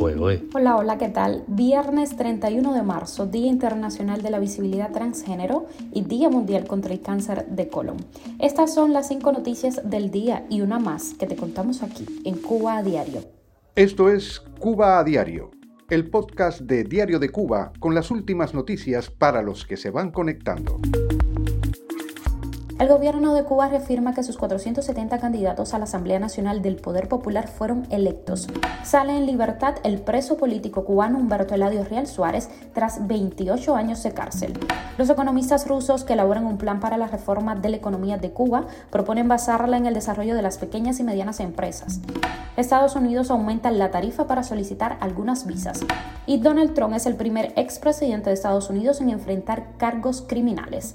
Hola, hola, ¿qué tal? Viernes 31 de marzo, Día Internacional de la Visibilidad Transgénero y Día Mundial contra el Cáncer de Colon. Estas son las cinco noticias del día y una más que te contamos aquí en Cuba a Diario. Esto es Cuba a Diario, el podcast de Diario de Cuba con las últimas noticias para los que se van conectando. El gobierno de Cuba reafirma que sus 470 candidatos a la Asamblea Nacional del Poder Popular fueron electos. Sale en libertad el preso político cubano Humberto Eladio Real Suárez tras 28 años de cárcel. Los economistas rusos que elaboran un plan para la reforma de la economía de Cuba proponen basarla en el desarrollo de las pequeñas y medianas empresas. Estados Unidos aumenta la tarifa para solicitar algunas visas. Y Donald Trump es el primer expresidente de Estados Unidos en enfrentar cargos criminales.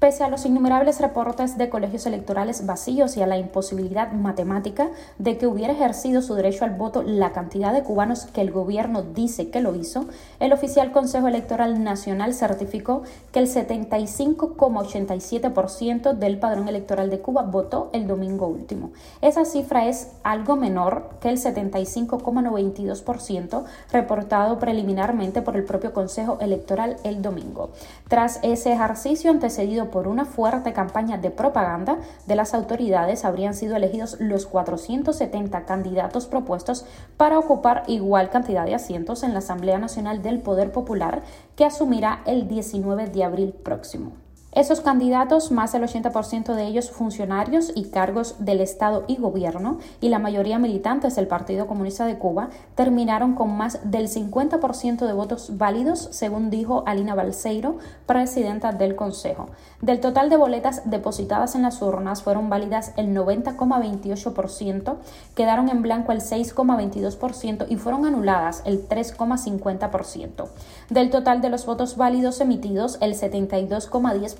Pese a los innumerables reportes de colegios electorales vacíos y a la imposibilidad matemática de que hubiera ejercido su derecho al voto la cantidad de cubanos que el gobierno dice que lo hizo, el oficial Consejo Electoral Nacional certificó que el 75,87% del padrón electoral de Cuba votó el domingo último. Esa cifra es algo menor que el 75,92% reportado preliminarmente por el propio Consejo Electoral el domingo. Tras ese ejercicio antecedido por una fuerte campaña de propaganda de las autoridades, habrían sido elegidos los 470 candidatos propuestos para ocupar igual cantidad de asientos en la Asamblea Nacional del Poder Popular que asumirá el 19 de abril próximo. Esos candidatos, más del 80% de ellos funcionarios y cargos del Estado y gobierno, y la mayoría militantes del Partido Comunista de Cuba, terminaron con más del 50% de votos válidos, según dijo Alina Balseiro, presidenta del Consejo. Del total de boletas depositadas en las urnas fueron válidas el 90,28%, quedaron en blanco el 6,22% y fueron anuladas el 3,50%. Del total de los votos válidos emitidos, el 72,10%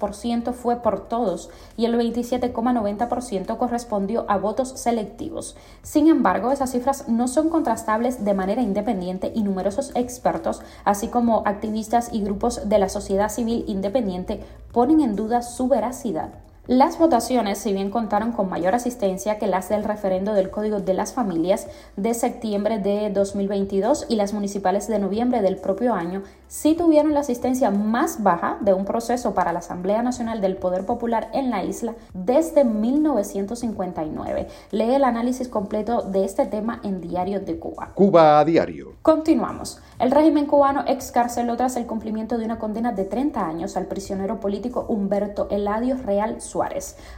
fue por todos y el 27,90% correspondió a votos selectivos. Sin embargo, esas cifras no son contrastables de manera independiente y numerosos expertos, así como activistas y grupos de la sociedad civil independiente, ponen en duda su veracidad. Las votaciones, si bien contaron con mayor asistencia que las del referendo del Código de las Familias de septiembre de 2022 y las municipales de noviembre del propio año, sí tuvieron la asistencia más baja de un proceso para la Asamblea Nacional del Poder Popular en la isla desde 1959. Lee el análisis completo de este tema en Diario de Cuba. Cuba a diario. Continuamos. El régimen cubano excarceló tras el cumplimiento de una condena de 30 años al prisionero político Humberto Eladio Real Suárez.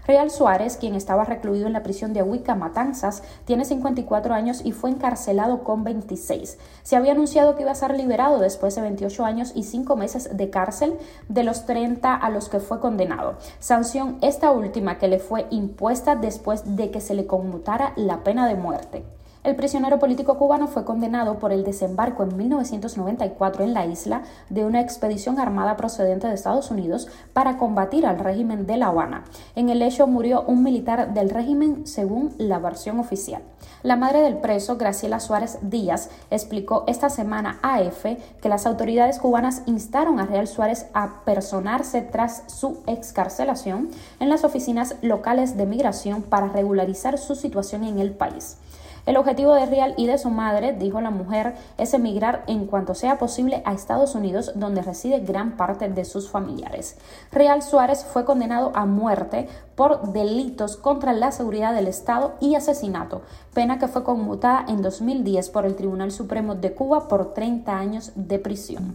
Real Suárez, quien estaba recluido en la prisión de Ahuica Matanzas, tiene 54 años y fue encarcelado con 26. Se había anunciado que iba a ser liberado después de 28 años y 5 meses de cárcel de los 30 a los que fue condenado. Sanción esta última que le fue impuesta después de que se le conmutara la pena de muerte. El prisionero político cubano fue condenado por el desembarco en 1994 en la isla de una expedición armada procedente de Estados Unidos para combatir al régimen de La Habana. En el hecho murió un militar del régimen según la versión oficial. La madre del preso, Graciela Suárez Díaz, explicó esta semana a EFE que las autoridades cubanas instaron a Real Suárez a personarse tras su excarcelación en las oficinas locales de migración para regularizar su situación en el país. El objetivo de Real y de su madre, dijo la mujer, es emigrar en cuanto sea posible a Estados Unidos, donde reside gran parte de sus familiares. Real Suárez fue condenado a muerte por delitos contra la seguridad del Estado y asesinato, pena que fue conmutada en 2010 por el Tribunal Supremo de Cuba por 30 años de prisión.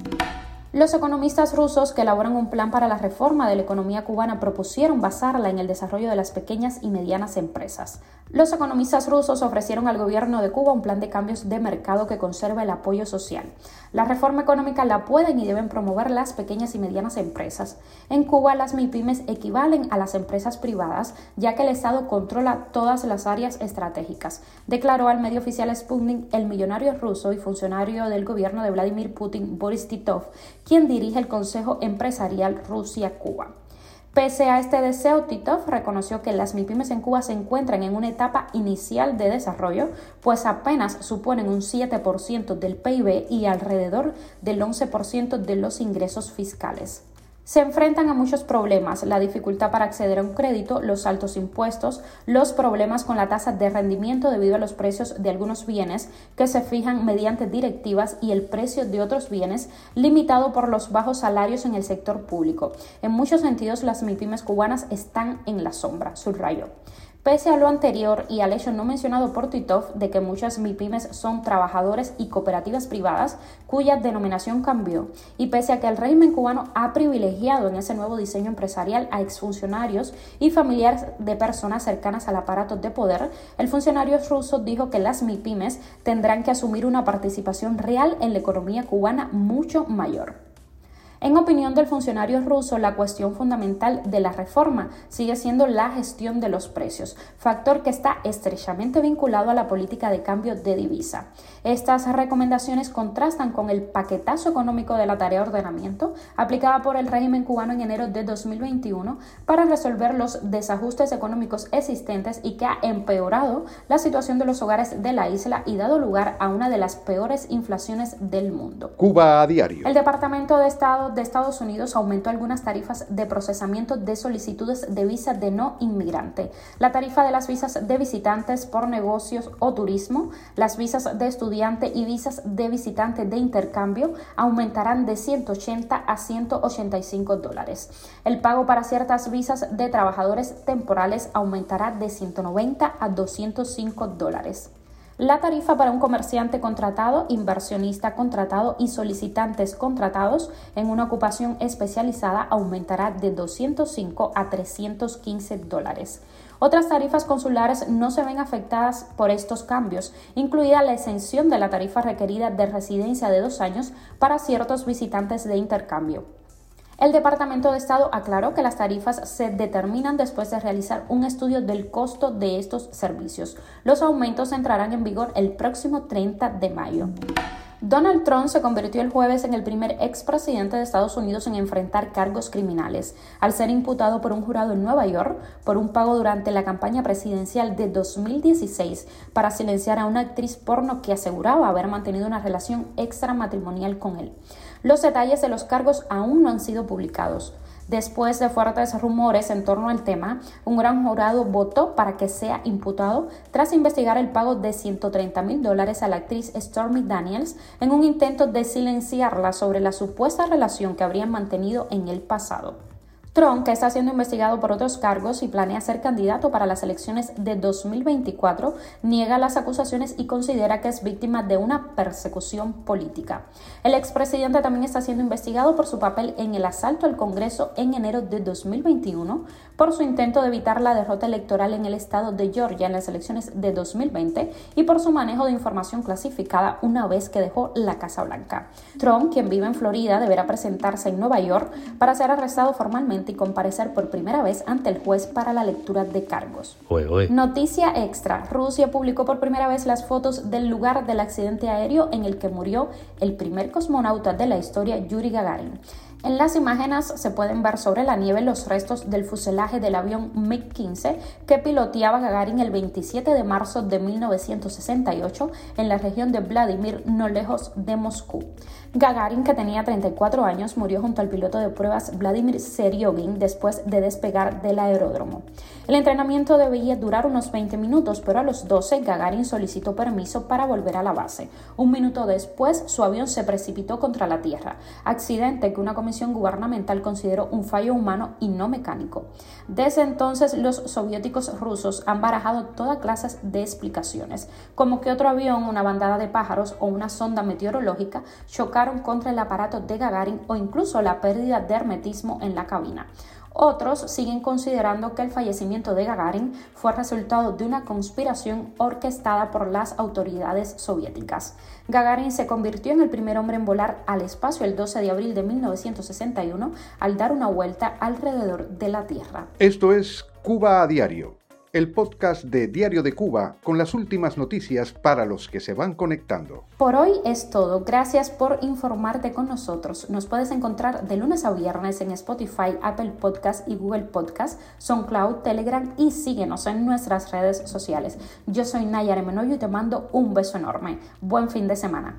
Los economistas rusos que elaboran un plan para la reforma de la economía cubana propusieron basarla en el desarrollo de las pequeñas y medianas empresas. Los economistas rusos ofrecieron al gobierno de Cuba un plan de cambios de mercado que conserva el apoyo social. La reforma económica la pueden y deben promover las pequeñas y medianas empresas. En Cuba las MIPIMES equivalen a las empresas privadas, ya que el Estado controla todas las áreas estratégicas, declaró al medio oficial Sputnik el millonario ruso y funcionario del gobierno de Vladimir Putin, Boris Titov, quien dirige el Consejo Empresarial Rusia-Cuba. Pese a este deseo, Titov reconoció que las MIPIMES en Cuba se encuentran en una etapa inicial de desarrollo, pues apenas suponen un 7% del PIB y alrededor del 11% de los ingresos fiscales. Se enfrentan a muchos problemas, la dificultad para acceder a un crédito, los altos impuestos, los problemas con la tasa de rendimiento debido a los precios de algunos bienes que se fijan mediante directivas y el precio de otros bienes limitado por los bajos salarios en el sector público. En muchos sentidos, las MIPIMES cubanas están en la sombra, subrayó. Pese a lo anterior y al hecho no mencionado por Titov de que muchas MIPIMES son trabajadores y cooperativas privadas cuya denominación cambió, y pese a que el régimen cubano ha privilegiado en ese nuevo diseño empresarial a exfuncionarios y familiares de personas cercanas al aparato de poder, el funcionario ruso dijo que las MIPIMES tendrán que asumir una participación real en la economía cubana mucho mayor. En opinión del funcionario ruso, la cuestión fundamental de la reforma sigue siendo la gestión de los precios, factor que está estrechamente vinculado a la política de cambio de divisa. Estas recomendaciones contrastan con el paquetazo económico de la tarea de ordenamiento aplicada por el régimen cubano en enero de 2021 para resolver los desajustes económicos existentes y que ha empeorado la situación de los hogares de la isla y dado lugar a una de las peores inflaciones del mundo. Cuba a diario. El Departamento de Estado de Estados Unidos aumentó algunas tarifas de procesamiento de solicitudes de visa de no inmigrante. La tarifa de las visas de visitantes por negocios o turismo, las visas de estudiante y visas de visitante de intercambio aumentarán de 180 a 185 dólares. El pago para ciertas visas de trabajadores temporales aumentará de 190 a 205 dólares. La tarifa para un comerciante contratado, inversionista contratado y solicitantes contratados en una ocupación especializada aumentará de 205 a 315 dólares. Otras tarifas consulares no se ven afectadas por estos cambios, incluida la exención de la tarifa requerida de residencia de dos años para ciertos visitantes de intercambio. El Departamento de Estado aclaró que las tarifas se determinan después de realizar un estudio del costo de estos servicios. Los aumentos entrarán en vigor el próximo 30 de mayo. Donald Trump se convirtió el jueves en el primer expresidente de Estados Unidos en enfrentar cargos criminales, al ser imputado por un jurado en Nueva York por un pago durante la campaña presidencial de 2016 para silenciar a una actriz porno que aseguraba haber mantenido una relación extramatrimonial con él. Los detalles de los cargos aún no han sido publicados. Después de fuertes rumores en torno al tema, un gran jurado votó para que sea imputado tras investigar el pago de 130 mil dólares a la actriz Stormy Daniels en un intento de silenciarla sobre la supuesta relación que habrían mantenido en el pasado. Trump, que está siendo investigado por otros cargos y planea ser candidato para las elecciones de 2024, niega las acusaciones y considera que es víctima de una persecución política. El expresidente también está siendo investigado por su papel en el asalto al Congreso en enero de 2021, por su intento de evitar la derrota electoral en el estado de Georgia en las elecciones de 2020 y por su manejo de información clasificada una vez que dejó la Casa Blanca. Trump, quien vive en Florida, deberá presentarse en Nueva York para ser arrestado formalmente y comparecer por primera vez ante el juez para la lectura de cargos. Noticia extra. Rusia publicó por primera vez las fotos del lugar del accidente aéreo en el que murió el primer cosmonauta de la historia, Yuri Gagarin. En las imágenes se pueden ver sobre la nieve los restos del fuselaje del avión MiG-15 que piloteaba Gagarin el 27 de marzo de 1968 en la región de Vladimir, no lejos de Moscú. Gagarin, que tenía 34 años, murió junto al piloto de pruebas Vladimir Seriogin después de despegar del aeródromo. El entrenamiento debía durar unos 20 minutos, pero a los 12 Gagarin solicitó permiso para volver a la base. Un minuto después, su avión se precipitó contra la Tierra, accidente que una comisión gubernamental consideró un fallo humano y no mecánico. Desde entonces, los soviéticos rusos han barajado toda clase de explicaciones, como que otro avión, una bandada de pájaros o una sonda meteorológica chocaron contra el aparato de Gagarin o incluso la pérdida de hermetismo en la cabina. Otros siguen considerando que el fallecimiento de Gagarin fue resultado de una conspiración orquestada por las autoridades soviéticas. Gagarin se convirtió en el primer hombre en volar al espacio el 12 de abril de 1961 al dar una vuelta alrededor de la Tierra. Esto es Cuba a Diario el podcast de Diario de Cuba con las últimas noticias para los que se van conectando. Por hoy es todo. Gracias por informarte con nosotros. Nos puedes encontrar de lunes a viernes en Spotify, Apple Podcast y Google Podcast, SoundCloud, Telegram y síguenos en nuestras redes sociales. Yo soy Nayara Menoyo y te mando un beso enorme. Buen fin de semana.